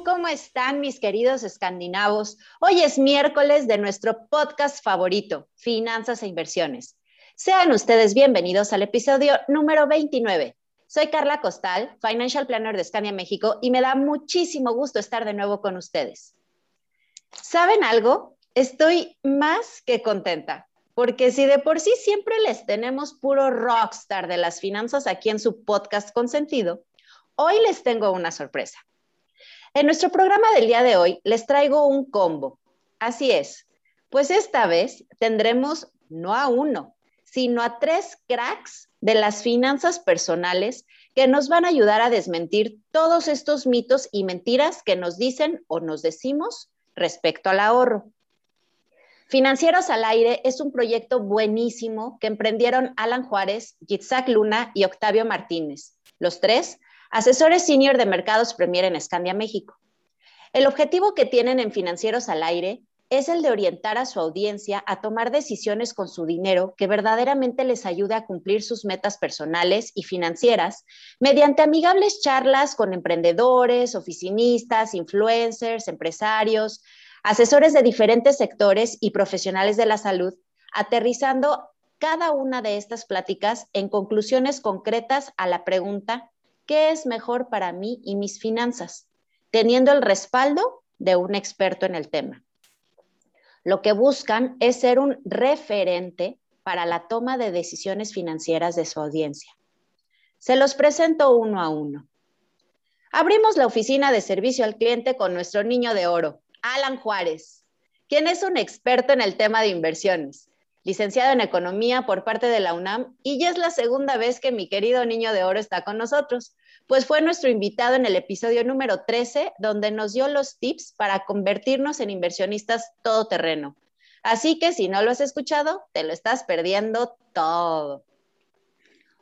¿Cómo están mis queridos escandinavos? Hoy es miércoles de nuestro podcast favorito, Finanzas e Inversiones. Sean ustedes bienvenidos al episodio número 29. Soy Carla Costal, Financial Planner de Scania México, y me da muchísimo gusto estar de nuevo con ustedes. ¿Saben algo? Estoy más que contenta, porque si de por sí siempre les tenemos puro rockstar de las finanzas aquí en su podcast consentido, hoy les tengo una sorpresa. En nuestro programa del día de hoy les traigo un combo. Así es, pues esta vez tendremos no a uno, sino a tres cracks de las finanzas personales que nos van a ayudar a desmentir todos estos mitos y mentiras que nos dicen o nos decimos respecto al ahorro. Financieros al Aire es un proyecto buenísimo que emprendieron Alan Juárez, Yitzhak Luna y Octavio Martínez, los tres asesores senior de mercados Premier en Escandia, México. El objetivo que tienen en Financieros al Aire es el de orientar a su audiencia a tomar decisiones con su dinero que verdaderamente les ayude a cumplir sus metas personales y financieras mediante amigables charlas con emprendedores, oficinistas, influencers, empresarios, asesores de diferentes sectores y profesionales de la salud, aterrizando cada una de estas pláticas en conclusiones concretas a la pregunta ¿qué es mejor para mí y mis finanzas? Teniendo el respaldo de un experto en el tema. Lo que buscan es ser un referente para la toma de decisiones financieras de su audiencia. Se los presento uno a uno. Abrimos la oficina de servicio al cliente con nuestro niño de oro, Alan Juárez, quien es un experto en el tema de inversiones licenciado en Economía por parte de la UNAM, y ya es la segunda vez que mi querido niño de oro está con nosotros, pues fue nuestro invitado en el episodio número 13, donde nos dio los tips para convertirnos en inversionistas todoterreno. Así que si no lo has escuchado, te lo estás perdiendo todo.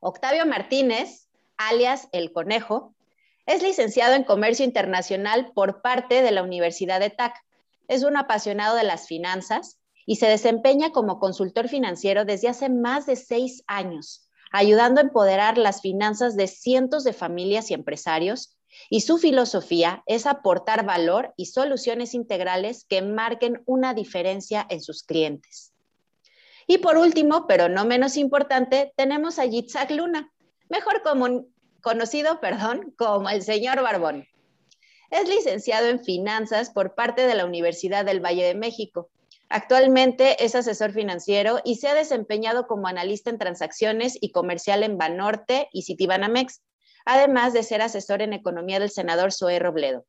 Octavio Martínez, alias El Conejo, es licenciado en Comercio Internacional por parte de la Universidad de TAC. Es un apasionado de las finanzas y se desempeña como consultor financiero desde hace más de seis años, ayudando a empoderar las finanzas de cientos de familias y empresarios. Y su filosofía es aportar valor y soluciones integrales que marquen una diferencia en sus clientes. Y por último, pero no menos importante, tenemos a Yitzhak Luna, mejor conocido perdón, como el señor Barbón. Es licenciado en finanzas por parte de la Universidad del Valle de México Actualmente es asesor financiero y se ha desempeñado como analista en transacciones y comercial en Banorte y Citibanamex, además de ser asesor en economía del senador Zoe Robledo.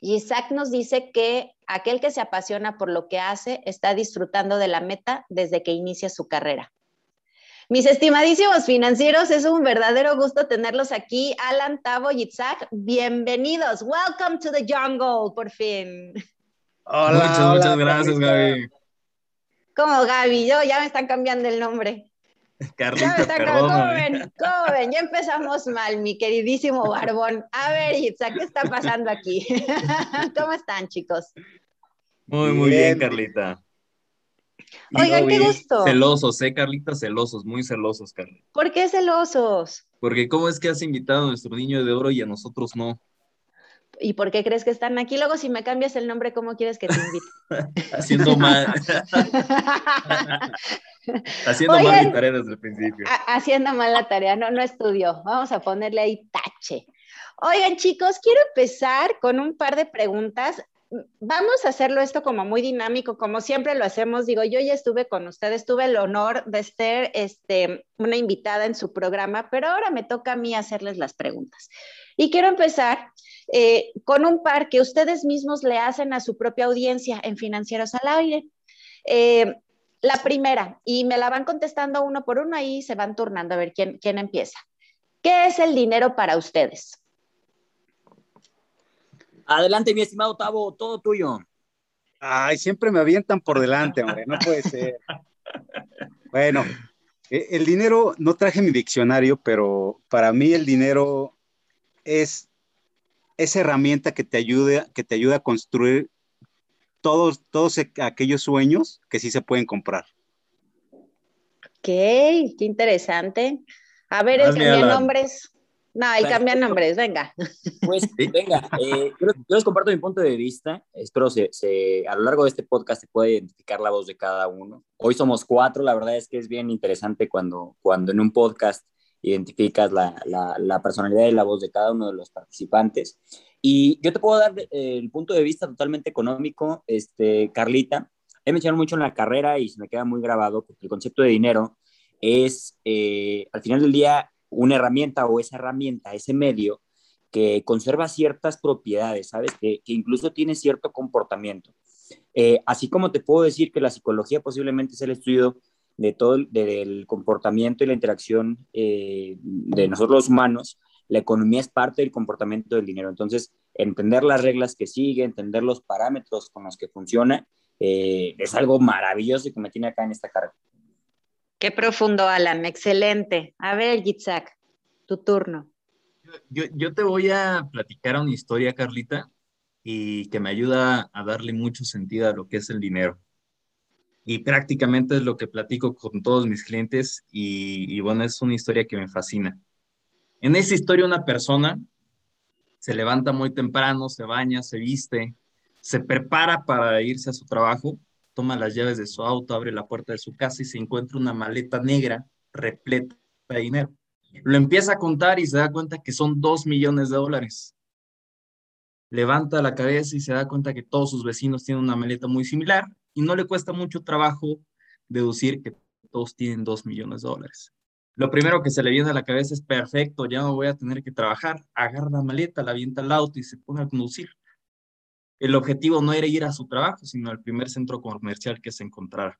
Y Isaac nos dice que aquel que se apasiona por lo que hace está disfrutando de la meta desde que inicia su carrera. Mis estimadísimos financieros, es un verdadero gusto tenerlos aquí. Alan, Tavo y Isaac, bienvenidos. Welcome to the jungle, por fin. Hola, muchas, muchas gracias, Gaby. ¿Cómo, Gaby? Yo ya me están cambiando el nombre. Carlita, ya perdón. ¿Cómo ven? Ya empezamos mal, mi queridísimo Barbón. A ver, Itza, ¿qué está pasando aquí? ¿Cómo están, chicos? Muy, muy bien, Carlita. Oigan, qué gusto. Celosos, ¿eh, Carlita? Celosos, muy celosos, Carlita. ¿Por qué celosos? Porque ¿cómo es que has invitado a nuestro niño de oro y a nosotros no? ¿Y por qué crees que están aquí? Luego, si me cambias el nombre, ¿cómo quieres que te invite? Haciendo mal. haciendo mal mi tarea desde el principio. Haciendo mal la tarea, no, no estudió. Vamos a ponerle ahí tache. Oigan, chicos, quiero empezar con un par de preguntas. Vamos a hacerlo esto como muy dinámico, como siempre lo hacemos. Digo, yo ya estuve con ustedes, tuve el honor de ser este, una invitada en su programa, pero ahora me toca a mí hacerles las preguntas. Y quiero empezar eh, con un par que ustedes mismos le hacen a su propia audiencia en Financieros al Aire. Eh, la primera, y me la van contestando uno por uno, ahí se van turnando a ver quién, quién empieza. ¿Qué es el dinero para ustedes? Adelante, mi estimado Tavo, todo tuyo. Ay, siempre me avientan por delante, hombre, no puede ser. Bueno, e, el dinero, no traje mi diccionario, pero para mí el dinero es esa herramienta que te ayuda, que te ayuda a construir todos, todos aquellos sueños que sí se pueden comprar. Ok, qué interesante. A ver, el cambia nombres. No, el cambia nombres, venga. Pues venga, eh, yo, les comparto mi punto de vista. Espero se, se, a lo largo de este podcast se pueda identificar la voz de cada uno. Hoy somos cuatro, la verdad es que es bien interesante cuando, cuando en un podcast identificas la, la, personalidad y la voz de cada uno de los participantes. Y yo te puedo dar eh, el punto de vista totalmente económico, este, Carlita. He mencionado mucho en la carrera y se me queda muy grabado porque el concepto de dinero es, eh, al final del día, una herramienta o esa herramienta, ese medio que conserva ciertas propiedades, ¿sabes? Que, incluso tiene cierto comportamiento. Eh, así como te puedo decir que la psicología posiblemente es el estudio de todo el, del comportamiento y la interacción de nosotros los humanos, la economía es parte del comportamiento del dinero. Entonces, entender las reglas que sigue, entender los parámetros con los que funciona, eh, es algo maravilloso y que me tiene acá en esta carrera. Qué profundo, Alan. Excelente. A ver, Yitzhak, tu turno. Yo, yo, te voy a platicar una historia, Carlita, y que me ayuda a darle mucho sentido a lo que es el dinero. Y prácticamente es lo que platico con todos mis clientes y, y bueno, es una historia que me fascina. En esa historia una persona se levanta muy temprano, se baña, se viste, se prepara para irse a su trabajo, toma las llaves de su auto, abre la puerta de su casa y se encuentra una maleta negra repleta de dinero. Lo empieza a contar y se da cuenta que son dos millones de dólares. Levanta la cabeza y se da cuenta que todos sus vecinos tienen una maleta muy similar y no le cuesta mucho trabajo deducir que todos tienen dos millones de dólares. Lo primero que se le viene a la cabeza es perfecto, ya no voy a tener que trabajar. Agarra la maleta, la avienta al auto y se pone a conducir. El objetivo no era ir a su trabajo, sino al primer centro comercial que se encontrara.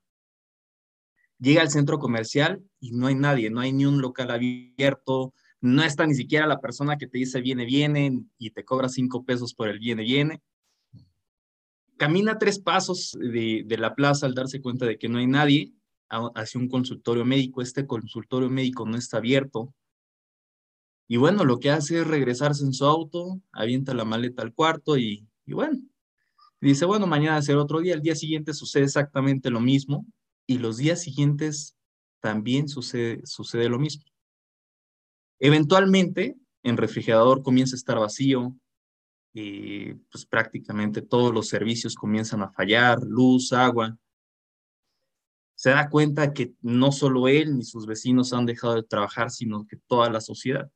Llega al centro comercial y no hay nadie, no hay ni un local abierto, no está ni siquiera la persona que te dice viene, viene y te cobra cinco pesos por el viene, viene. Camina tres pasos de, la plaza al darse cuenta de que no hay nadie hacia un consultorio médico. Este consultorio médico no está abierto. Y bueno, lo que hace es regresarse en su auto, avienta la maleta al cuarto y, y bueno, dice, bueno, mañana será otro día. El día siguiente sucede exactamente lo mismo y los días siguientes también sucede, sucede lo mismo. Eventualmente, el refrigerador comienza a estar vacío y pues prácticamente todos los servicios comienzan a fallar, luz, agua se da cuenta que no solo él ni sus vecinos han dejado de trabajar, sino que toda la sociedad.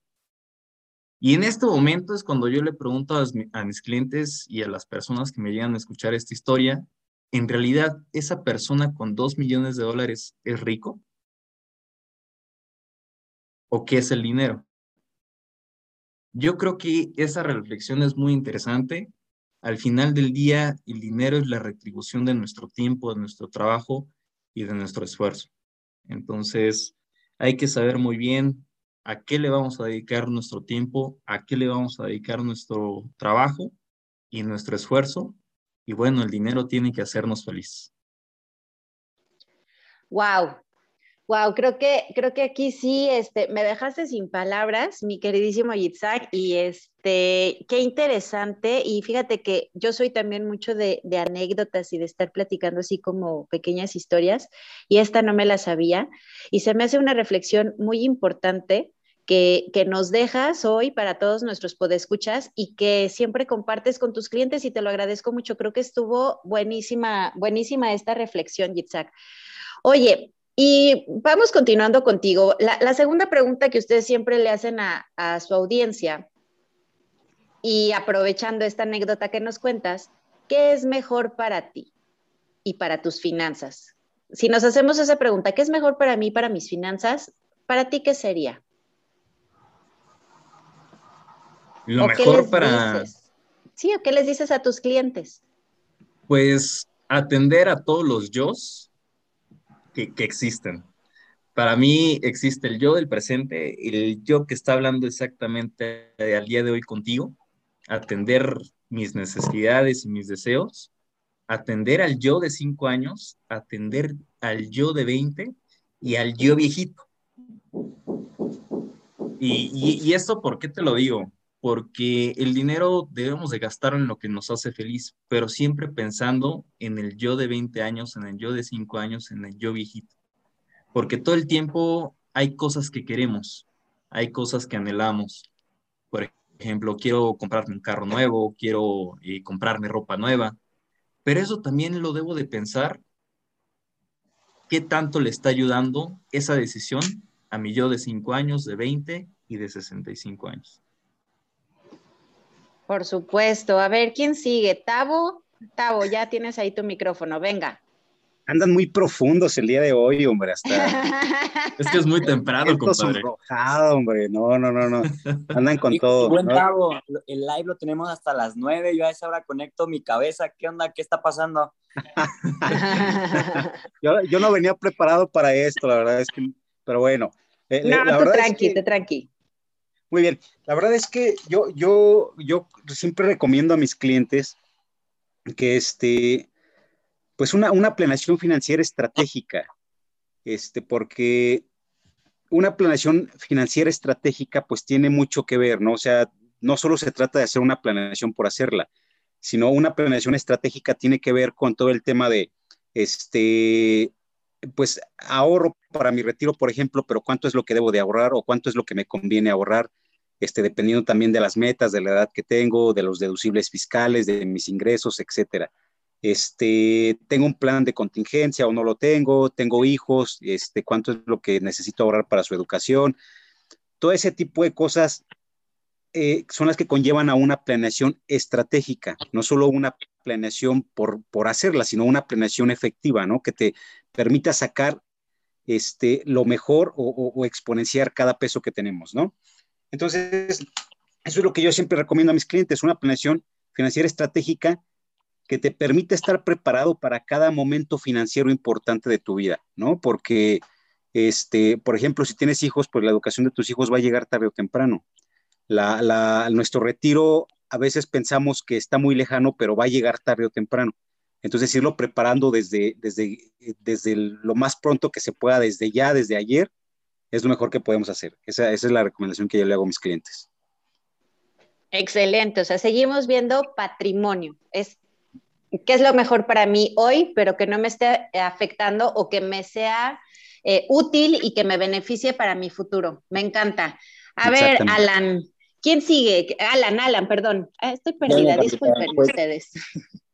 Y en este momento es cuando yo le pregunto a, mis clientes y a las personas que me llegan a escuchar esta historia, ¿en realidad esa persona con dos millones de dólares es rico? ¿O qué es el dinero? Yo creo que esa reflexión es muy interesante. Al final del día, el dinero es la retribución de nuestro tiempo, de nuestro trabajo y de nuestro esfuerzo. Entonces, hay que saber muy bien a qué le vamos a dedicar nuestro tiempo, a qué le vamos a dedicar nuestro trabajo y nuestro esfuerzo. Y bueno, el dinero tiene que hacernos felices. Wow, Wow, creo que, creo que aquí sí, este, me dejaste sin palabras, mi queridísimo Yitzhak, y este, qué interesante. Y fíjate que yo soy también mucho de, de, anécdotas y de estar platicando así como pequeñas historias, y esta no me la sabía. Y se me hace una reflexión muy importante que, que nos dejas hoy para todos nuestros podescuchas y que siempre compartes con tus clientes, y te lo agradezco mucho. Creo que estuvo buenísima, buenísima esta reflexión, Yitzhak. Oye, y vamos continuando contigo. La, segunda pregunta que ustedes siempre le hacen a, su audiencia, y aprovechando esta anécdota que nos cuentas, ¿qué es mejor para ti y para tus finanzas? Si nos hacemos esa pregunta, ¿qué es mejor para mí y para mis finanzas? ¿Para ti qué sería? Lo mejor para... Sí, ¿o qué les dices a tus clientes? Pues atender a todos los yo que, existen. Para mí existe el yo del presente, el yo que está hablando exactamente al día de hoy contigo, atender mis necesidades y mis deseos, atender al yo de 5 años, atender al yo de 20 y al yo viejito. Y, y, esto, ¿por qué te lo digo? Porque el dinero debemos de gastar en lo que nos hace feliz, pero siempre pensando en el yo de 20 años, en el yo de 5 años, en el yo viejito. Porque todo el tiempo hay cosas que queremos, hay cosas que anhelamos. Por ejemplo, quiero comprarme un carro nuevo, quiero eh, comprarme ropa nueva, pero eso también lo debo de pensar, ¿qué tanto le está ayudando esa decisión a mi yo de 5 años, de 20 y de 65 años? Por supuesto. A ver, ¿quién sigue? Tavo, Tavo, ya tienes ahí tu micrófono, venga andan muy profundos el día de hoy, hombre, hasta... es que es muy temprano, compadre. hombre, no, no, no, no, andan con todo. Buen el live lo tenemos hasta las nueve, yo a esa hora conecto mi cabeza, ¿qué onda? ¿Qué está pasando? yo, no venía preparado para esto, la verdad es que, pero bueno. Eh, no, la tú tranqui, tranqui. Muy bien, la verdad es que yo, yo, yo siempre recomiendo a mis clientes que este, pues una, una planeación financiera estratégica, este, porque una planeación financiera estratégica pues tiene mucho que ver, ¿no? O sea, no solo se trata de hacer una planeación por hacerla, sino una planeación estratégica tiene que ver con todo el tema de, este, pues ahorro para mi retiro, por ejemplo, pero cuánto es lo que debo de ahorrar o cuánto es lo que me conviene ahorrar, este, dependiendo también de las metas, de la edad que tengo, de los deducibles fiscales, de mis ingresos, etcétera este, tengo un plan de contingencia o no lo tengo, tengo hijos, este, cuánto es lo que necesito ahorrar para su educación. Todo ese tipo de cosas eh, son las que conllevan a una planeación estratégica, no solo una planeación por, por hacerla, sino una planeación efectiva, ¿no? Que te permita sacar lo mejor o, o exponenciar cada peso que tenemos, ¿no? Entonces, eso es lo que yo siempre recomiendo a mis clientes, una planeación financiera estratégica que te permite estar preparado para cada momento financiero importante de tu vida, ¿no? Porque, este, por ejemplo, si tienes hijos, pues la educación de tus hijos va a llegar tarde o temprano. La, nuestro retiro a veces pensamos que está muy lejano, pero va a llegar tarde o temprano. Entonces, irlo preparando desde, desde, desde lo más pronto que se pueda, desde ya, desde ayer, es lo mejor que podemos hacer. Esa, esa es la recomendación que yo le hago a mis clientes. Excelente, o sea, seguimos viendo patrimonio. Es qué es lo mejor para mí hoy, pero que no me esté afectando o que me sea eh, útil y que me beneficie para mi futuro. Me encanta. A ver, Alan, ¿quién sigue? Alan, Alan, perdón. Ah, estoy perdida, disculpen pues, ustedes.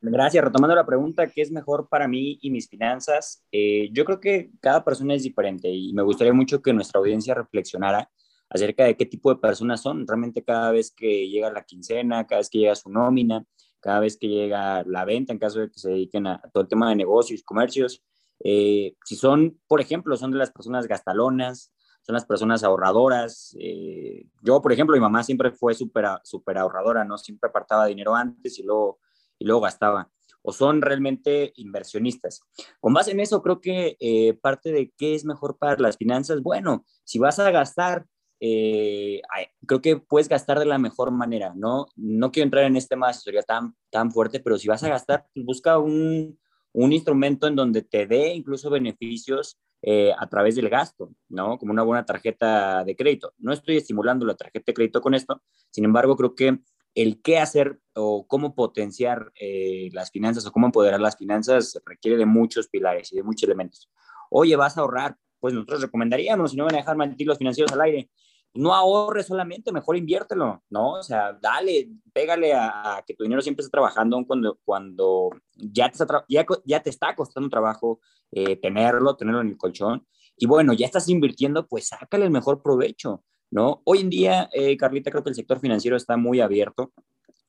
Gracias. Retomando la pregunta, ¿qué es mejor para mí y mis finanzas? Eh, yo creo que cada persona es diferente y me gustaría mucho que nuestra audiencia reflexionara acerca de qué tipo de personas son. Realmente cada vez que llega la quincena, cada vez que llega su nómina, cada vez que llega la venta, en caso de que se dediquen a, todo el tema de negocios, comercios. Eh, si son, por ejemplo, son de las personas gastalonas, son las personas ahorradoras. Eh, yo, por ejemplo, mi mamá siempre fue súper ahorradora, ¿no? Siempre apartaba dinero antes y luego, y luego gastaba. O son realmente inversionistas. Con base en eso, creo que eh, parte de qué es mejor para las finanzas, bueno, si vas a gastar, eh, creo que puedes gastar de la mejor manera, ¿no? No quiero entrar en este tema de asesoría tan, tan fuerte, pero si vas a gastar, pues busca un, un instrumento en donde te dé incluso beneficios eh, a través del gasto, ¿no? Como una buena tarjeta de crédito. No estoy estimulando la tarjeta de crédito con esto, sin embargo, creo que el qué hacer o cómo potenciar eh, las finanzas o cómo empoderar las finanzas requiere de muchos pilares y de muchos elementos. Oye, vas a ahorrar, pues nosotros recomendaríamos, si no van a dejar mentir financieros al aire, no ahorres solamente, mejor inviértelo, ¿no? O sea, dale, pégale a, que tu dinero siempre esté trabajando cuando, cuando ya, te está ya, te está costando trabajo eh, tenerlo, tenerlo en el colchón. Y bueno, ya estás invirtiendo, pues sácale el mejor provecho, ¿no? Hoy en día, eh, Carlita, creo que el sector financiero está muy abierto.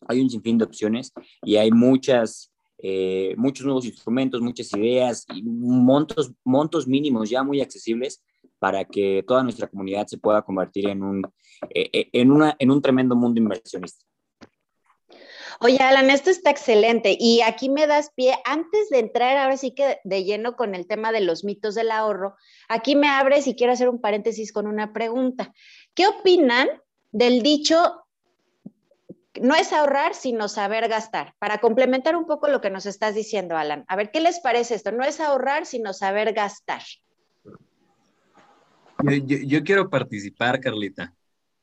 Hay un sinfín de opciones y hay muchas, eh, muchos nuevos instrumentos, muchas ideas montos, montos mínimos ya muy accesibles para que toda nuestra comunidad se pueda convertir en un, eh, en una, en un tremendo mundo inversionista. Oye, Alan, esto está excelente. Y aquí me das pie, antes de entrar ahora sí que de lleno con el tema de los mitos del ahorro, aquí me abres y quiero hacer un paréntesis con una pregunta. ¿Qué opinan del dicho no es ahorrar, sino saber gastar. Para complementar un poco lo que nos estás diciendo, Alan. A ver, ¿qué les parece esto? No es ahorrar, sino saber gastar. Yo, quiero participar, Carlita.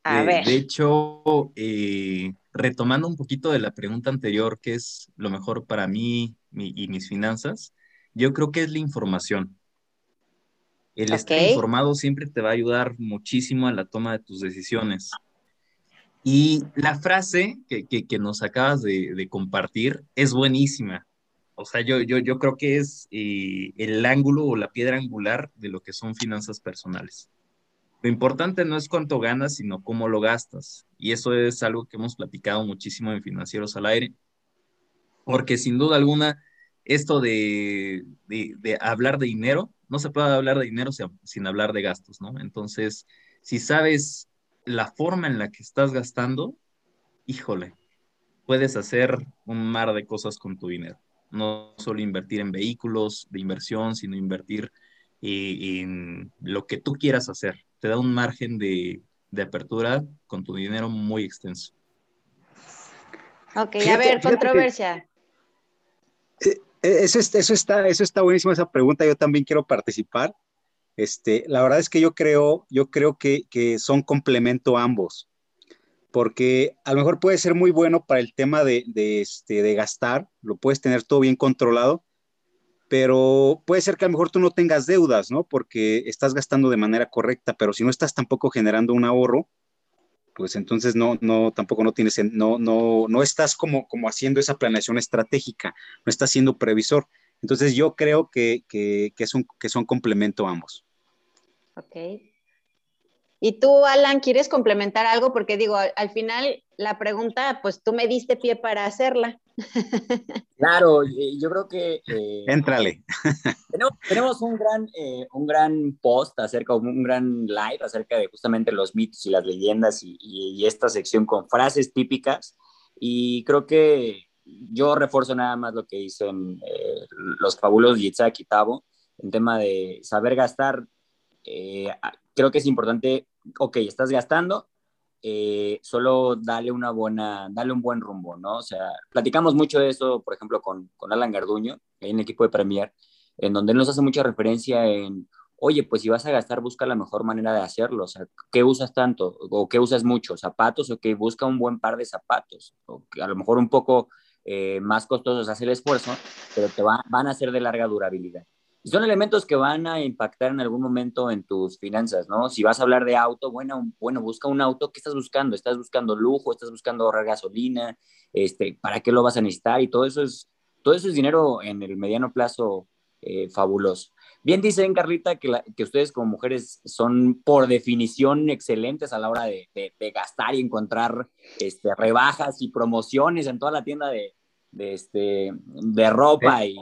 A ver. De hecho, eh, retomando un poquito de la pregunta anterior, ¿qué es lo mejor para mí y mis finanzas? Yo creo que es la información. El estar informado siempre te va a ayudar muchísimo a la toma de tus decisiones. Y la frase que, que, nos acabas de, de, compartir es buenísima. O sea, yo, yo, yo creo que es eh, el ángulo o la piedra angular de lo que son finanzas personales. Lo importante no es cuánto ganas, sino cómo lo gastas. Y eso es algo que hemos platicado muchísimo en Financieros al Aire. Porque sin duda alguna, esto de, de, de hablar de dinero no se puede hablar de dinero sin hablar de gastos, ¿no? Entonces, si sabes la forma en la que estás gastando, híjole, puedes hacer un mar de cosas con tu dinero. No solo invertir en vehículos de inversión, sino invertir eh, en lo que tú quieras hacer. Te da un margen de, apertura con tu dinero muy extenso. Ok, a ver, controversia. E-, eso, eso, está, eso está buenísimo, esa pregunta. Yo también quiero participar. Este, la verdad es que yo creo, yo creo que, que, son complemento ambos, porque a lo mejor puede ser muy bueno para el tema de, de, este, de gastar, lo puedes tener todo bien controlado, pero puede ser que a lo mejor tú no tengas deudas, ¿no? Porque estás gastando de manera correcta, pero si no estás tampoco generando un ahorro, pues entonces no, no, tampoco no tienes, no, no, no estás como, como haciendo esa planeación estratégica, no estás siendo previsor. Entonces yo creo que, que, que, es un, que son complemento ambos. Ok. Y tú, Alan, ¿quieres complementar algo? Porque digo, al, final la pregunta, pues tú me diste pie para hacerla. Claro, yo creo que... Eh, Éntrale. Tenemos, un, gran, eh, un gran post acerca, un gran live acerca de justamente los mitos y las leyendas y, esta sección con frases típicas. Y creo que yo refuerzo nada más lo que dicen eh, los fabulosos Yitzhak y Tavo en tema de saber gastar. creo que es importante, ok, estás gastando, eh, solo dale una buena, dale un buen rumbo, ¿no? O sea, platicamos mucho de eso, por ejemplo, con, con Alan Garduño, en el equipo de Premier, en donde él nos hace mucha referencia en, oye, pues si vas a gastar, busca la mejor manera de hacerlo, o sea, ¿qué usas tanto? ¿O qué usas mucho? ¿Zapatos? O que busca un buen par de zapatos, o que a lo mejor un poco eh, más costosos hace el esfuerzo, pero te van a ser de larga durabilidad son elementos que van a impactar en algún momento en tus finanzas, ¿no? Si vas a hablar de auto, bueno, bueno, busca un auto, ¿qué estás buscando? ¿Estás buscando lujo? ¿Estás buscando ahorrar gasolina? Este, ¿Para qué lo vas a necesitar? Y todo eso es, todo eso es dinero en el mediano plazo eh, fabuloso. Bien dicen, Carlita, que, que, ustedes como mujeres son por definición excelentes a la hora de, gastar y encontrar este, rebajas y promociones en toda la tienda de, de, este, de ropa y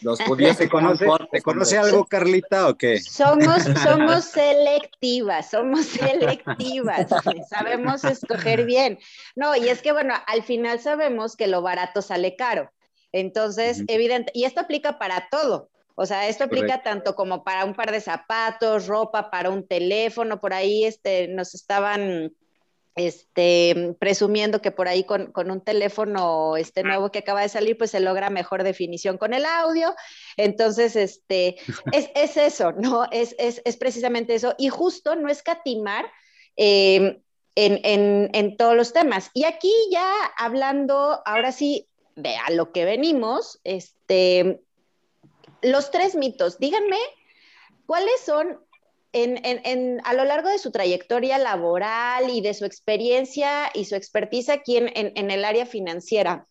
los judíos se conoce, ¿te conoce algo, Carlita, o qué? Somos, somos selectivas, somos selectivas, sabemos escoger bien. No, y es que, bueno, al final sabemos que lo barato sale caro. Entonces, evidente, y esto aplica para todo. O sea, esto aplica tanto como para un par de zapatos, ropa, para un teléfono, por ahí este, nos estaban este, presumiendo que por ahí con, un teléfono este nuevo que acaba de salir, pues se logra mejor definición con el audio. Entonces, este, es, eso, ¿no? Es, precisamente eso. Y justo no escatimar eh, en, en, todos los temas. Y aquí ya hablando, ahora sí, de a lo que venimos, este, los tres mitos, díganme cuáles son a lo largo de su trayectoria laboral y de su experiencia y su expertise aquí en, el área financiera,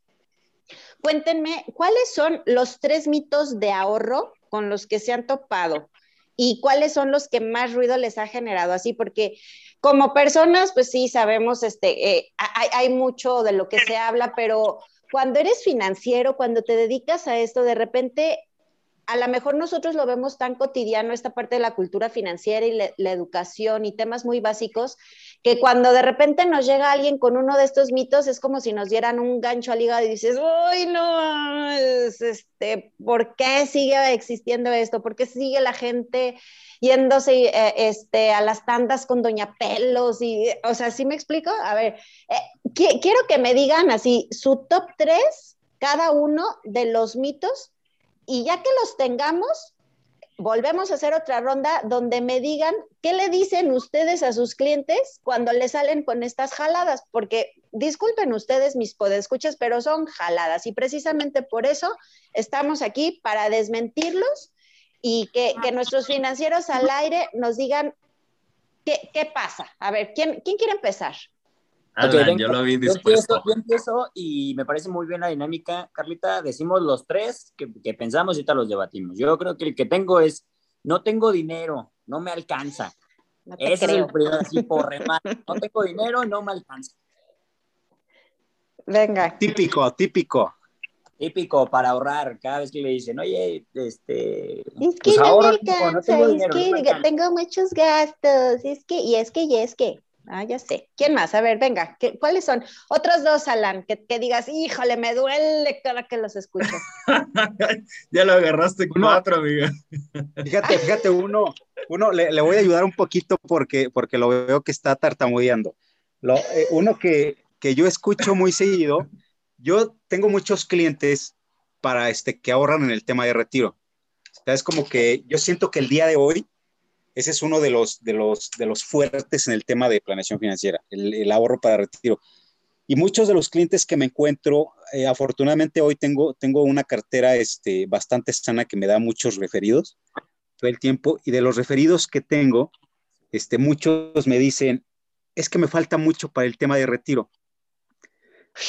cuéntenme cuáles son los tres mitos de ahorro con los que se han topado y cuáles son los que más ruido les ha generado así, porque como personas, pues sí, sabemos, este, eh, hay, mucho de lo que se habla, pero cuando eres financiero, cuando te dedicas a esto, de repente a lo mejor nosotros lo vemos tan cotidiano, esta parte de la cultura financiera y la educación y temas muy básicos, que cuando de repente nos llega alguien con uno de estos mitos, es como si nos dieran un gancho al hígado y dices, uy, no, este, ¿por qué sigue existiendo esto? ¿Por qué sigue la gente yéndose eh, este, a las tandas con Doña Pelos? Y, o sea, ¿sí me explico? A ver, eh, quiero que me digan así, su top tres, cada uno de los mitos, y ya que los tengamos, volvemos a hacer otra ronda donde me digan qué le dicen ustedes a sus clientes cuando le salen con estas jaladas, porque disculpen ustedes mis podescuchas, pero son jaladas y precisamente por eso estamos aquí para desmentirlos y que, nuestros financieros al aire nos digan qué, qué pasa. A ver, ¿quién, ¿quién quiere empezar? Yo lo vi dispuesto. Yo empiezo, y me parece muy bien la dinámica. Carlita, decimos los tres que, que, pensamos y ahorita los debatimos. Yo creo que el que tengo es, no tengo dinero, no me alcanza. Ese es el primer así por remate. No tengo dinero, no me alcanza. Venga. Típico, típico. Típico para ahorrar. Cada vez que le dicen, oye, este. Es que pues no me alcanza, tengo es que tengo muchos gastos. Es que, y es que, y es que. Ah, ya sé. ¿Quién más? A ver, venga, ¿cuáles son? Otros dos, Alan, que, digas, híjole, me duele cada que los escucho. ya lo agarraste cuatro, amiga. fíjate, fíjate, uno, uno le, voy a ayudar un poquito porque, porque lo veo que está tartamudeando. Lo, eh, uno que, que yo escucho muy seguido, yo tengo muchos clientes para este, que ahorran en el tema de retiro. es como que yo siento que el día de hoy ese es uno de los, de los, de los fuertes en el tema de planeación financiera, el, ahorro para retiro. Y muchos de los clientes que me encuentro, eh, afortunadamente hoy tengo, tengo una cartera este, bastante sana que me da muchos referidos todo el tiempo. Y de los referidos que tengo, este, muchos me dicen, es que me falta mucho para el tema de retiro.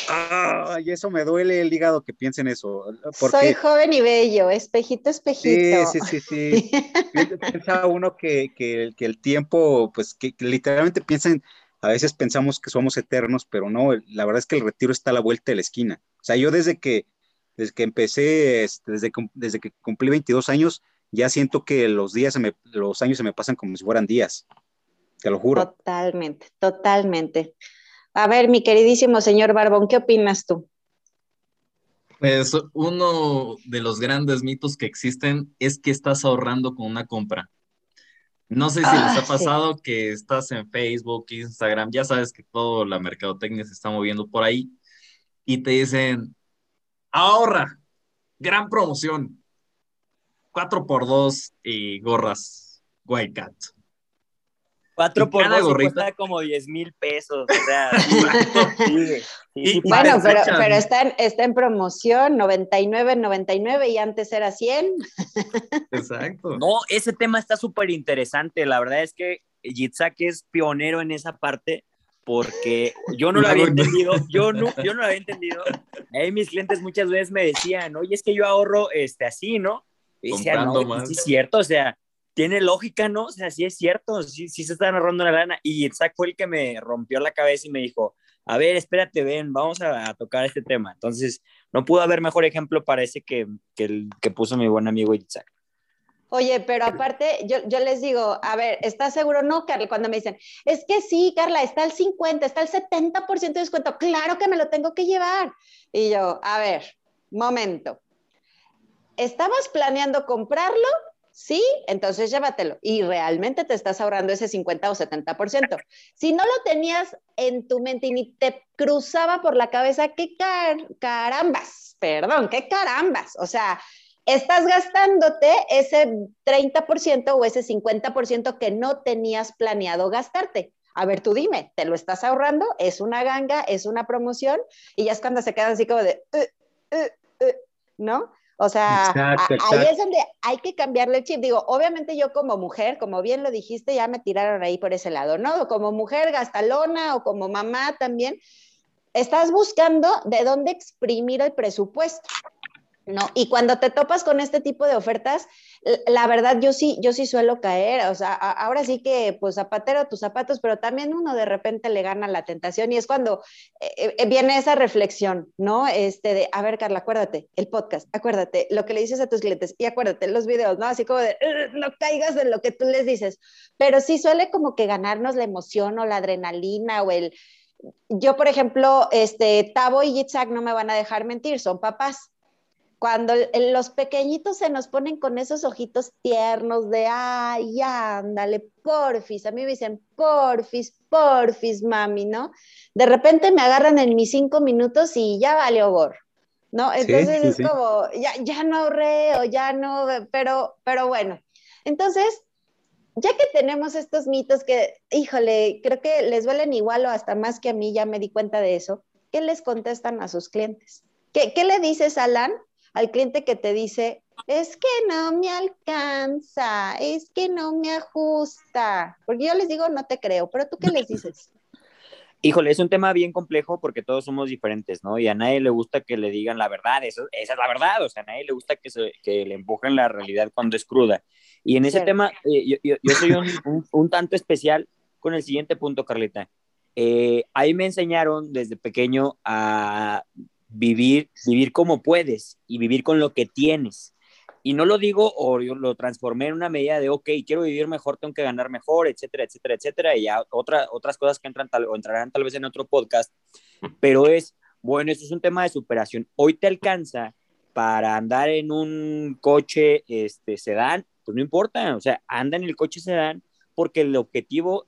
Ay, eso me duele el hígado que piensen eso. Soy joven y bello, espejito, espejito. Sí, sí, sí, sí. Piensa uno que, que, que, el tiempo, pues que, literalmente piensan, a veces pensamos que somos eternos, pero no, la verdad es que el retiro está a la vuelta de la esquina. O sea, yo desde que, desde que empecé, este, desde, desde que cumplí 22 años, ya siento que los días, se me, los años se me pasan como si fueran días. Te lo juro. Totalmente, totalmente. A ver, mi queridísimo señor Barbón, ¿qué opinas tú? Pues uno de los grandes mitos que existen es que estás ahorrando con una compra. No sé si les ha ah, pasado que estás en Facebook, Instagram, ya sabes que toda la mercadotecnia se está moviendo por ahí y te dicen, ahorra, gran promoción, 4x2 y gorras White Cat. Cuatro por dos cuesta como 10 mil pesos. O sea, bueno, pero, pero está, en, está en promoción, 99, 99 y antes era 100. Exacto. No, ese tema está súper interesante. La verdad es que Yitzhak es pionero en esa parte porque yo no lo había entendido, yo no, yo no lo había entendido. Ahí mis clientes muchas veces me decían, oye, es que yo ahorro este, así, ¿no? Y decía, no, sí es cierto, o sea, tiene lógica, ¿no? O sea, sí es cierto, sí, sí se está ahorrando la lana. Y Isaac fue el que me rompió la cabeza y me dijo, a ver, espérate, ven, vamos a, tocar este tema. Entonces, no pudo haber mejor ejemplo para ese que, que el que puso mi buen amigo Isaac. Oye, pero aparte, yo, yo, les digo, a ver, ¿estás seguro? No, Carla, cuando me dicen, es que sí, Carla, está el 50, está el 70% de descuento, claro que me lo tengo que llevar. Y yo, a ver, momento, ¿estabas planeando comprarlo Sí, entonces llévatelo y realmente te estás ahorrando ese 50 o 70%. Si no lo tenías en tu mente y ni te cruzaba por la cabeza, qué carambas, perdón, qué carambas. O sea, estás gastándote ese 30% o ese 50% que no tenías planeado gastarte. A ver, tú dime, ¿te lo estás ahorrando? ¿Es una ganga? ¿Es una promoción? Y ya es cuando se queda así como de, uh, uh, uh", ¿no? O sea, ahí es donde hay que cambiarle el chip. Digo, obviamente yo como mujer, como bien lo dijiste, ya me tiraron ahí por ese lado, ¿no? Como mujer gastalona o como mamá también, estás buscando de dónde exprimir el presupuesto. ¿No? Y cuando te topas con este tipo de ofertas, la verdad yo sí, yo sí suelo caer, o sea, ahora sí que pues zapatero tus zapatos, pero también uno de repente le gana la tentación y es cuando eh, eh, viene esa reflexión, ¿no? Este de, a ver Carla, acuérdate, el podcast, acuérdate, lo que le dices a tus clientes y acuérdate, los videos, ¿no? Así como de, no caigas en lo que tú les dices, pero sí suele como que ganarnos la emoción o la adrenalina o el... Yo, por ejemplo, este, Tavo y Yitzhak no me van a dejar mentir, son papás cuando los pequeñitos se nos ponen con esos ojitos tiernos de, ay, ándale, porfis, a mí me dicen, porfis, porfis, mami, ¿no? De repente me agarran en mis cinco minutos y ya vale ogor, ¿no? Entonces es como, ya, ya no ahorré o ya no, pero, pero bueno. Entonces, ya que tenemos estos mitos que, híjole, creo que les duelen igual o hasta más que a mí, ya me di cuenta de eso, ¿qué les contestan a sus clientes? ¿Qué, qué le dices, Alan, al cliente que te dice, es que no me alcanza, es que no me ajusta. Porque yo les digo, no te creo, pero tú qué les dices? Híjole, es un tema bien complejo porque todos somos diferentes, ¿no? Y a nadie le gusta que le digan la verdad, eso, esa es la verdad, o sea, a nadie le gusta que, se, que le empujen la realidad cuando es cruda. Y en ese tema, eh, yo, yo, soy un, un, tanto especial con el siguiente punto, Carlita. Eh, ahí me enseñaron desde pequeño a vivir, vivir como puedes y vivir con lo que tienes. Y no lo digo o yo lo transformé en una medida de, ok, quiero vivir mejor, tengo que ganar mejor, etcétera, etcétera, etcétera. Y ya otra, otras cosas que entran o entrarán tal vez en otro podcast, pero es, bueno, eso es un tema de superación. Hoy te alcanza para andar en un coche este, sedán, pues no importa, o sea, anda en el coche sedán porque el objetivo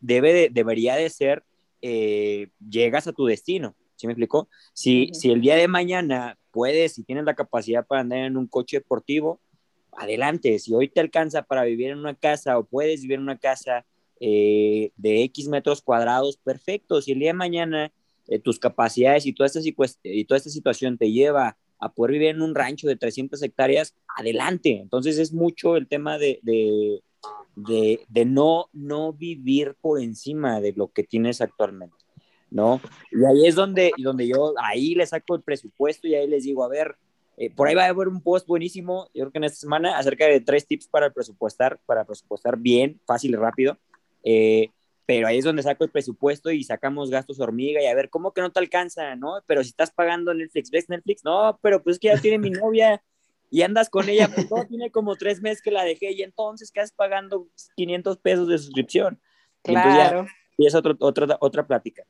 debe debería de ser, eh, llegas a tu destino ¿sí me explicó? Si, si el día de mañana puedes, si tienes la capacidad para andar en un coche deportivo, adelante. Si hoy te alcanza para vivir en una casa o puedes vivir en una casa eh, de X metros cuadrados, perfecto. Si el día de mañana eh, tus capacidades y toda, esta, y toda esta situación te lleva a poder vivir en un rancho de 300 hectáreas, adelante. Entonces es mucho el tema de, de, de, de no, no vivir por encima de lo que tienes actualmente. ¿No? Y ahí es donde, donde yo, ahí le saco el presupuesto y ahí les digo, a ver, eh, por ahí va a haber un post buenísimo, yo creo que en esta semana, acerca de tres tips para presupuestar, para presupuestar bien, fácil y rápido. Eh, pero ahí es donde saco el presupuesto y sacamos gastos hormiga y a ver, ¿cómo que no te alcanza, no? Pero si estás pagando Netflix, ¿ves Netflix? No, pero pues es que ya tiene mi novia y andas con ella, pues no, tiene como tres meses que la dejé y entonces quedas pagando 500 pesos de suscripción. Claro. Y, es otro, otra, otra plática.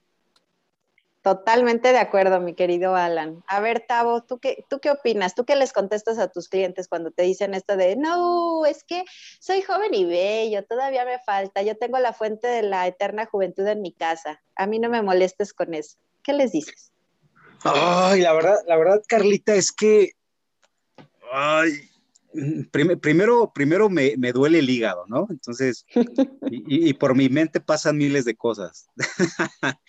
Totalmente de acuerdo, mi querido Alan. A ver, Tavo, ¿tú qué, ¿tú qué opinas? ¿Tú qué les contestas a tus clientes cuando te dicen esto de, no, es que soy joven y bello, todavía me falta, yo tengo la fuente de la eterna juventud en mi casa, a mí no me molestes con eso. ¿Qué les dices? Ay, la verdad, la verdad, Carlita, es que, ay, primero, primero me, duele el hígado, ¿no? Entonces, y por mi mente pasan miles de cosas.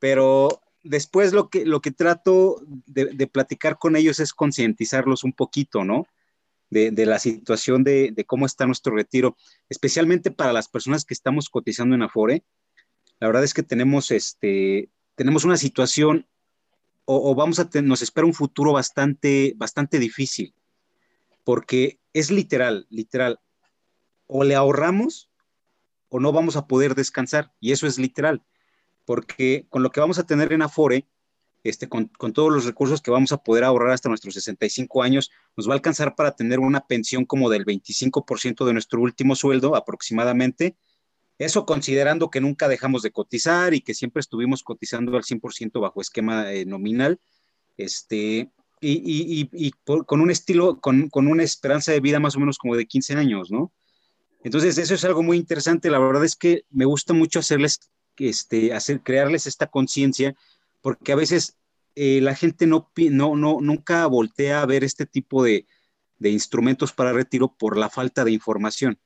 Pero después lo que, lo que trato de, platicar con ellos es concientizarlos un poquito, ¿no? De, la situación de, cómo está nuestro retiro, especialmente para las personas que estamos cotizando en Afore. La verdad es que tenemos, este, tenemos una situación o, vamos a nos espera un futuro bastante, bastante difícil, porque es literal, literal, o le ahorramos o no vamos a poder descansar, y eso es literal porque con lo que vamos a tener en Afore, este, con, todos los recursos que vamos a poder ahorrar hasta nuestros 65 años, nos va a alcanzar para tener una pensión como del 25% de nuestro último sueldo aproximadamente. Eso considerando que nunca dejamos de cotizar y que siempre estuvimos cotizando al 100% bajo esquema eh, nominal, este, y, con un estilo, con, con, una esperanza de vida más o menos como de 15 años, ¿no? Entonces, eso es algo muy interesante. La verdad es que me gusta mucho hacerles este, hacer, crearles esta conciencia, porque a veces eh, la gente no, no, no, nunca voltea a ver este tipo de, de, instrumentos para retiro por la falta de información.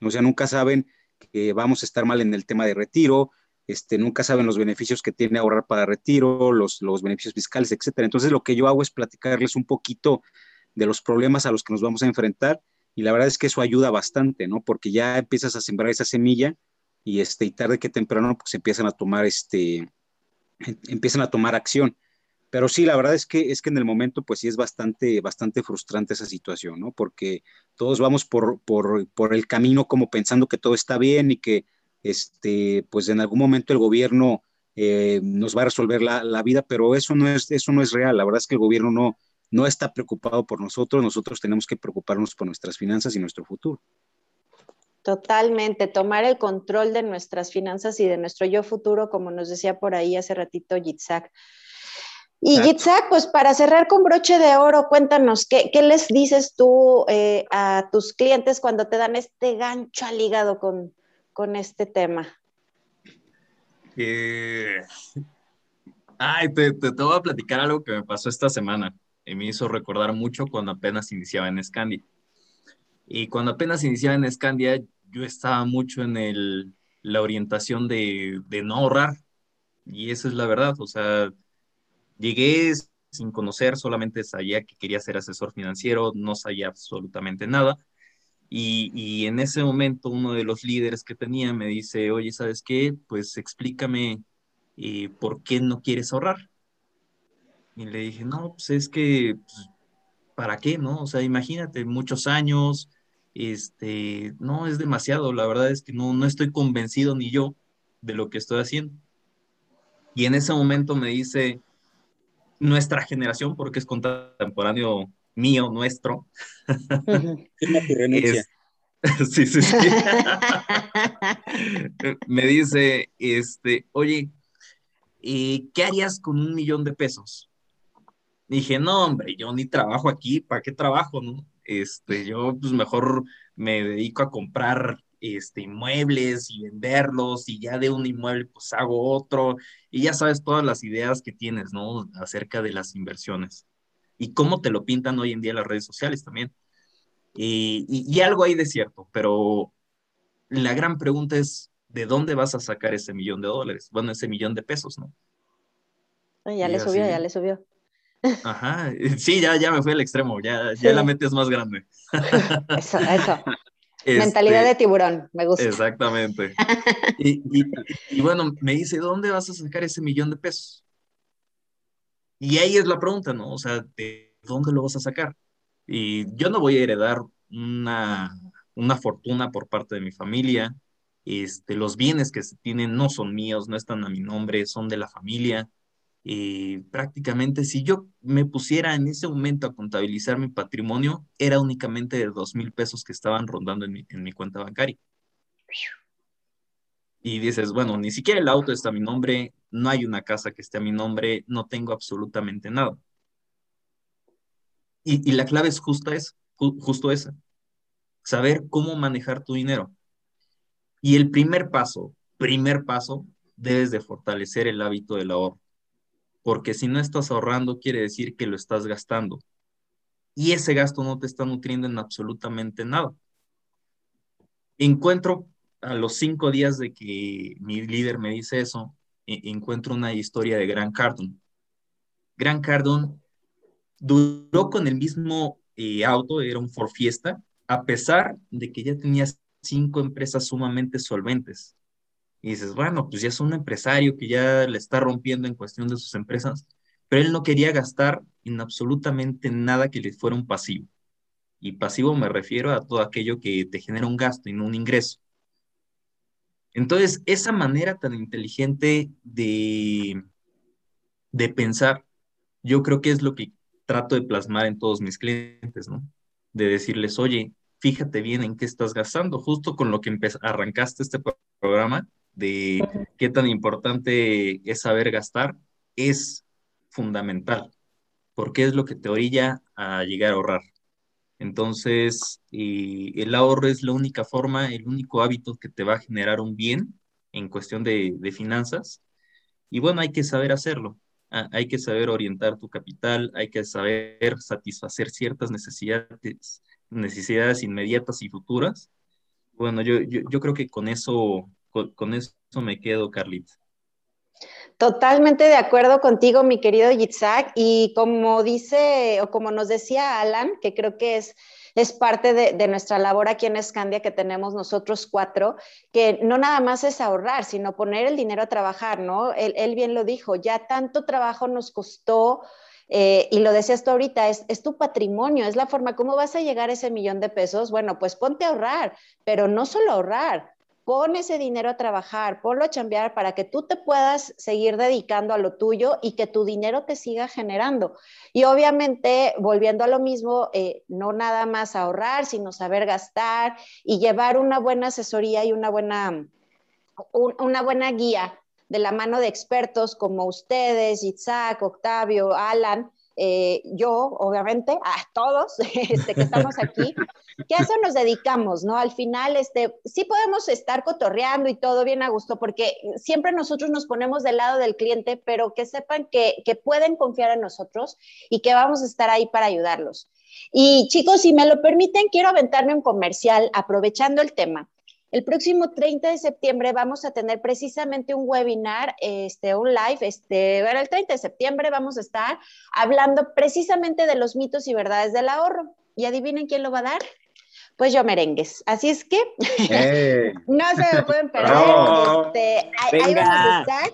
O sea, nunca saben que vamos a estar mal en el tema de retiro, este, nunca saben los beneficios que tiene ahorrar para retiro, los, los beneficios fiscales, etcétera. Entonces, lo que yo hago es platicarles un poquito de los problemas a los que nos vamos a enfrentar y la verdad es que eso ayuda bastante, ¿no? Porque ya empiezas a sembrar esa semilla y, este, y tarde que temprano pues empiezan a tomar, este, em, empiezan a tomar acción. pero sí, la verdad es que, es que en el momento, pues sí es bastante, bastante frustrante esa situación, ¿no? Porque todos vamos por, por, por el camino como pensando que todo está bien y que, este, pues en algún momento el gobierno eh, nos va a resolver la, la, vida, pero eso no, es, eso no es real. La verdad es que el gobierno no, no está preocupado por nosotros, nosotros tenemos que preocuparnos por nuestras finanzas y nuestro futuro. Totalmente, tomar el control de nuestras finanzas y de nuestro yo futuro, como nos decía por ahí hace ratito Yitzhak. Y Yitzhak, pues para cerrar con broche de oro, cuéntanos, ¿qué, qué les dices tú eh, a tus clientes cuando te dan este gancho al hígado con, con este tema? Eh, ay, te, te, te, voy a platicar algo que me pasó esta semana y me hizo recordar mucho cuando apenas iniciaba en Scandia. Y cuando apenas iniciaba en Scandia, yo estaba mucho en el, la orientación de, de no ahorrar. Y esa es la verdad. O sea, llegué sin conocer, solamente sabía que quería ser asesor financiero, no sabía absolutamente nada. Y, y, en ese momento uno de los líderes que tenía me dice, oye, ¿sabes qué? Pues explícame eh, por qué no quieres ahorrar. Y le dije, no, pues es que, pues, ¿para qué, no? O sea, imagínate, muchos años, este, no, es demasiado, la verdad es que no, no estoy convencido ni yo de lo que estoy haciendo. Y en ese momento me dice, nuestra generación, porque es contemporáneo mío, nuestro. es, sí, sí, sí. me dice, este, oye, eh, ¿qué harías con un millón de pesos? dije, no, hombre, yo ni trabajo aquí, ¿para qué trabajo, no? Este, yo pues mejor me dedico a comprar este, inmuebles y venderlos y ya de un inmueble pues hago otro y ya sabes todas las ideas que tienes, ¿no? Acerca de las inversiones y cómo te lo pintan hoy en día las redes sociales también. Y, y, y algo hay de cierto, pero la gran pregunta es, ¿de dónde vas a sacar ese millón de dólares? Bueno, ese millón de pesos, ¿no? Ya y le subió, ya le subió. Ajá, sí, ya, ya me fui al extremo, ya, sí. ya la metes más grande. Eso, eso. Este, Mentalidad de tiburón, me gusta. Exactamente. Y, y, y, bueno, me dice, ¿dónde vas a sacar ese millón de pesos? Y ahí es la pregunta, ¿no? O sea, ¿de dónde lo vas a sacar? Y yo no voy a heredar una, una fortuna por parte de mi familia. Este, los bienes que se tienen no son míos, no están a mi nombre, son de la familia. Eh, prácticamente si yo me pusiera en ese momento a contabilizar mi patrimonio, era únicamente de dos mil pesos que estaban rondando en mi, en mi, cuenta bancaria. Y dices, bueno, ni siquiera el auto está a mi nombre, no hay una casa que esté a mi nombre, no tengo absolutamente nada. Y, la clave es justa es, ju, justo esa, saber cómo manejar tu dinero. Y el primer paso, primer paso, debes de fortalecer el hábito del ahorro porque si no estás ahorrando quiere decir que lo estás gastando. Y ese gasto no te está nutriendo en absolutamente nada. Encuentro a los cinco días de que mi líder me dice eso, encuentro una historia de Gran Cardone. Gran Cardone duró con el mismo eh, auto, era un Ford Fiesta, a pesar de que ya tenía cinco empresas sumamente solventes y dices, bueno, pues ya es un empresario que ya le está rompiendo en cuestión de sus empresas, pero él no quería gastar en absolutamente nada que le fuera un pasivo. Y pasivo me refiero a todo aquello que te genera un gasto y no un ingreso. Entonces, esa manera tan inteligente de, de pensar, yo creo que es lo que trato de plasmar en todos mis clientes, ¿no? De decirles, oye, fíjate bien en qué estás gastando, justo con lo que arrancaste este programa, de qué tan importante es saber gastar, es fundamental, porque es lo que te orilla a llegar a ahorrar. Entonces, el ahorro es la única forma, el único hábito que te va a generar un bien en cuestión de, de finanzas. Y bueno, hay que saber hacerlo. Ah, hay que saber orientar tu capital, hay que saber satisfacer ciertas necesidades, necesidades inmediatas y futuras. Bueno, yo, yo, yo creo que con eso con, eso me quedo, Carlita. Totalmente de acuerdo contigo, mi querido Yitzhak. Y como dice, o como nos decía Alan, que creo que es, es parte de, nuestra labor aquí en Escandia que tenemos nosotros cuatro, que no nada más es ahorrar, sino poner el dinero a trabajar, ¿no? Él, él bien lo dijo, ya tanto trabajo nos costó. Eh, y lo decías tú ahorita, es, es, tu patrimonio, es la forma, ¿cómo vas a llegar a ese millón de pesos? Bueno, pues ponte a ahorrar, pero no solo ahorrar, pon ese dinero a trabajar, ponlo a chambear para que tú te puedas seguir dedicando a lo tuyo y que tu dinero te siga generando. Y obviamente, volviendo a lo mismo, eh, no nada más ahorrar, sino saber gastar y llevar una buena asesoría y una buena, una buena guía de la mano de expertos como ustedes, Isaac, Octavio, Alan, eh, yo, obviamente, a todos este, que estamos aquí, que a eso nos dedicamos, ¿no? Al final, este, sí podemos estar cotorreando y todo bien a gusto, porque siempre nosotros nos ponemos del lado del cliente, pero que sepan que, que pueden confiar en nosotros y que vamos a estar ahí para ayudarlos. Y chicos, si me lo permiten, quiero aventarme un comercial aprovechando el tema. El próximo 30 de septiembre vamos a tener precisamente un webinar, este, un live, este, bueno, el 30 de septiembre vamos a estar hablando precisamente de los mitos y verdades del ahorro. ¿Y adivinen quién lo va a dar? Pues yo merengues. Así es que eh. no se me pueden perder. Este, ahí, vamos a estar.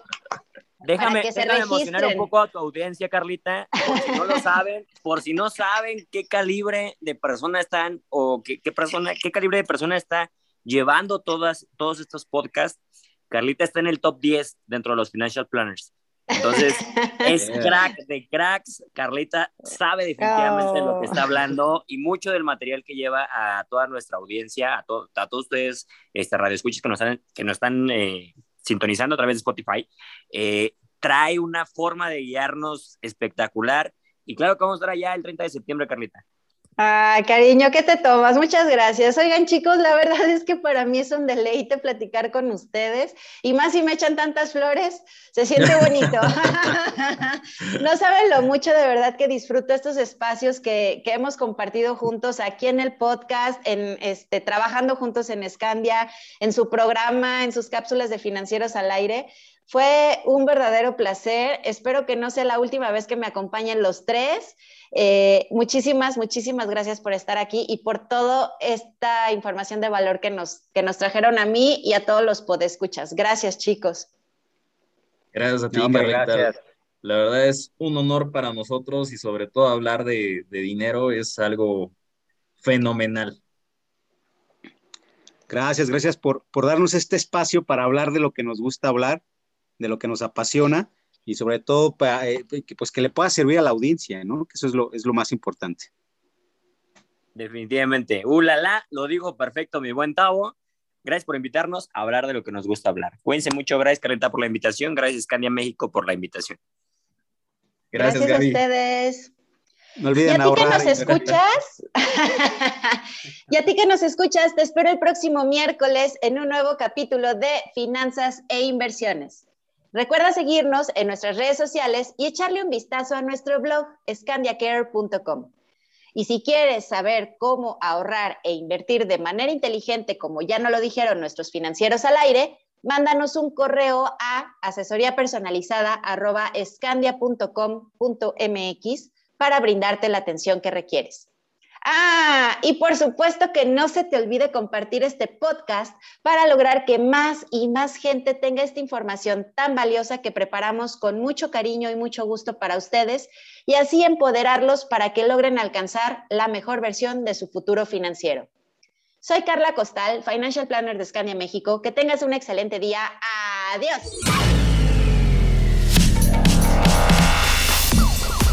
Déjame, déjame emocionar un poco a tu audiencia, Carlita. Por si no lo saben, por si no saben qué calibre de persona están o qué, qué persona, qué calibre de persona está llevando todas, todos estos podcasts. Carlita está en el top 10 dentro de los financial planners. Entonces, es crack de cracks. Carlita sabe definitivamente lo que está hablando y mucho del material que lleva a toda nuestra audiencia, a, a todos ustedes, este, radioescuchas que nos están, que nos están eh, sintonizando a través de Spotify, eh, trae una forma de guiarnos espectacular. Y claro que vamos a estar allá el 30 de septiembre, Carlita. Ay, cariño, ¿qué te tomas? Muchas gracias. Oigan, chicos, la verdad es que para mí es un deleite platicar con ustedes y más si me echan tantas flores, se siente bonito. no saben lo mucho de verdad que disfruto estos espacios que, que, hemos compartido juntos aquí en el podcast, en este, trabajando juntos en Escandia, en su programa, en sus cápsulas de financieros al aire. Fue un verdadero placer. Espero que no sea la última vez que me acompañen los tres. Eh, muchísimas, muchísimas gracias por estar aquí y por toda esta información de valor que nos, que nos trajeron a mí y a todos los podescuchas. Gracias, chicos. Gracias a ti, Carlita. La verdad es un honor para nosotros y sobre todo hablar de, de dinero es algo fenomenal. Gracias, gracias por, por darnos este espacio para hablar de lo que nos gusta hablar de lo que nos apasiona y sobre todo eh, pues que le pueda servir a la audiencia, ¿no? Que eso es lo, es lo más importante. Definitivamente. Ulala, lo digo perfecto, mi buen Tavo. Gracias por invitarnos a hablar de lo que nos gusta hablar. Cuídense mucho. Gracias, Carlita, por la invitación. Gracias, Candia México, por la invitación. Gracias, a ustedes. No olviden y a ti que nos escuchas, y a ti que nos escuchas, te espero el próximo miércoles en un nuevo capítulo de Finanzas e Inversiones. Recuerda seguirnos en nuestras redes sociales y echarle un vistazo a nuestro blog scandiacare.com. Y si quieres saber cómo ahorrar e invertir de manera inteligente, como ya nos lo dijeron nuestros financieros al aire, mándanos un correo a asesoría personalizada para brindarte la atención que requieres. Ah, y por supuesto que no se te olvide compartir este podcast para lograr que más y más gente tenga esta información tan valiosa que preparamos con mucho cariño y mucho gusto para ustedes y así empoderarlos para que logren alcanzar la mejor versión de su futuro financiero. Soy Carla Costal, Financial Planner de Scania México. Que tengas un excelente día. Adiós.